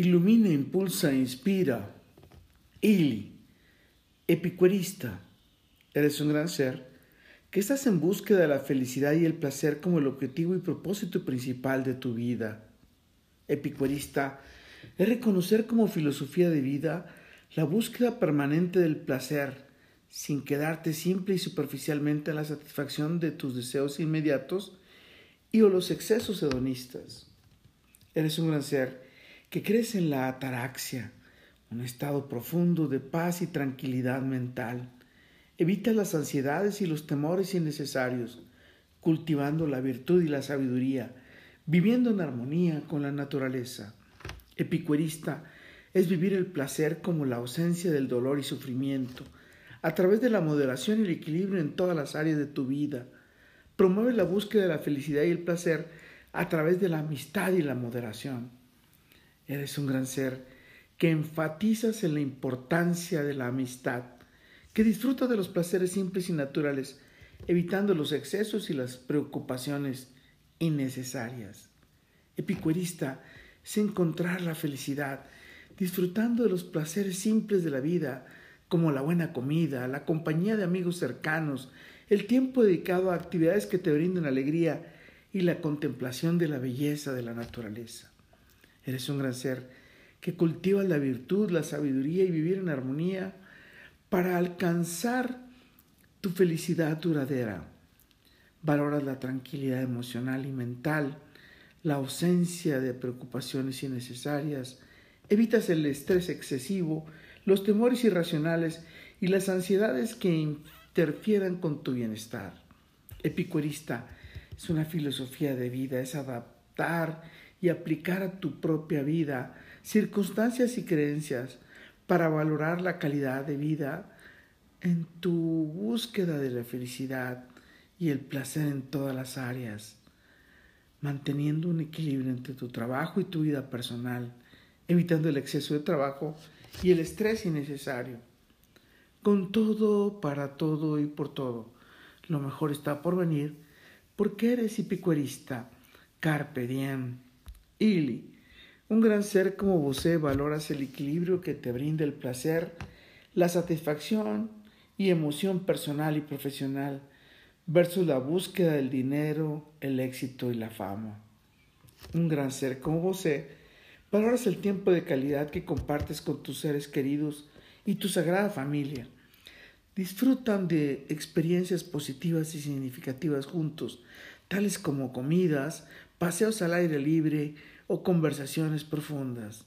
Ilumina, impulsa, inspira. Ili, epicuerista, eres un gran ser que estás en búsqueda de la felicidad y el placer como el objetivo y propósito principal de tu vida. Epicuerista es reconocer como filosofía de vida la búsqueda permanente del placer, sin quedarte simple y superficialmente en la satisfacción de tus deseos inmediatos y o los excesos hedonistas. Eres un gran ser que crees en la ataraxia, un estado profundo de paz y tranquilidad mental. Evita las ansiedades y los temores innecesarios, cultivando la virtud y la sabiduría, viviendo en armonía con la naturaleza. Epicuerista es vivir el placer como la ausencia del dolor y sufrimiento, a través de la moderación y el equilibrio en todas las áreas de tu vida. Promueve la búsqueda de la felicidad y el placer a través de la amistad y la moderación. Eres un gran ser que enfatizas en la importancia de la amistad, que disfruta de los placeres simples y naturales, evitando los excesos y las preocupaciones innecesarias. Epicuerista es encontrar la felicidad, disfrutando de los placeres simples de la vida, como la buena comida, la compañía de amigos cercanos, el tiempo dedicado a actividades que te brinden alegría y la contemplación de la belleza de la naturaleza. Eres un gran ser que cultiva la virtud, la sabiduría y vivir en armonía para alcanzar tu felicidad duradera. Valoras la tranquilidad emocional y mental, la ausencia de preocupaciones innecesarias, evitas el estrés excesivo, los temores irracionales y las ansiedades que interfieran con tu bienestar. Epicuerista es una filosofía de vida, es adaptar y aplicar a tu propia vida circunstancias y creencias para valorar la calidad de vida en tu búsqueda de la felicidad y el placer en todas las áreas, manteniendo un equilibrio entre tu trabajo y tu vida personal, evitando el exceso de trabajo y el estrés innecesario. Con todo, para todo y por todo, lo mejor está por venir porque eres hipicuerista, carpe diem. Ili, un gran ser como vos valoras el equilibrio que te brinda el placer, la satisfacción y emoción personal y profesional versus la búsqueda del dinero, el éxito y la fama. Un gran ser como vos valoras el tiempo de calidad que compartes con tus seres queridos y tu sagrada familia. Disfrutan de experiencias positivas y significativas juntos, tales como comidas, paseos al aire libre o conversaciones profundas.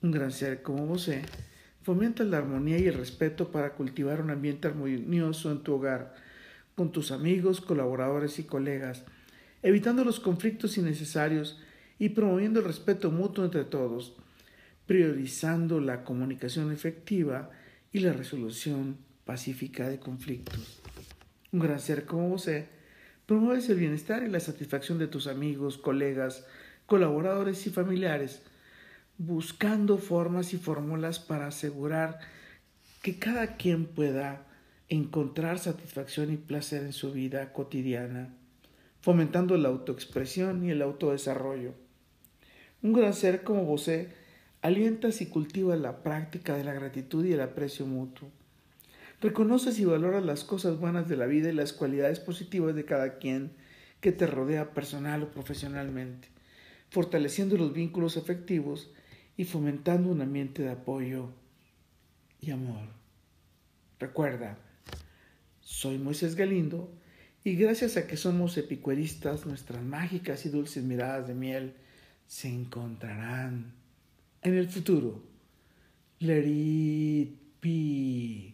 Un gran ser como vos fomenta la armonía y el respeto para cultivar un ambiente armonioso en tu hogar, con tus amigos, colaboradores y colegas, evitando los conflictos innecesarios y promoviendo el respeto mutuo entre todos, priorizando la comunicación efectiva y la resolución pacífica de conflictos. Un gran ser como vos Promueves el bienestar y la satisfacción de tus amigos, colegas, colaboradores y familiares, buscando formas y fórmulas para asegurar que cada quien pueda encontrar satisfacción y placer en su vida cotidiana, fomentando la autoexpresión y el autodesarrollo. Un gran ser como vos alientas y cultivas la práctica de la gratitud y el aprecio mutuo Reconoces y valoras las cosas buenas de la vida y las cualidades positivas de cada quien que te rodea personal o profesionalmente, fortaleciendo los vínculos afectivos y fomentando un ambiente de apoyo y amor. Recuerda, soy Moisés Galindo y gracias a que somos epicueristas, nuestras mágicas y dulces miradas de miel se encontrarán en el futuro. Let it be.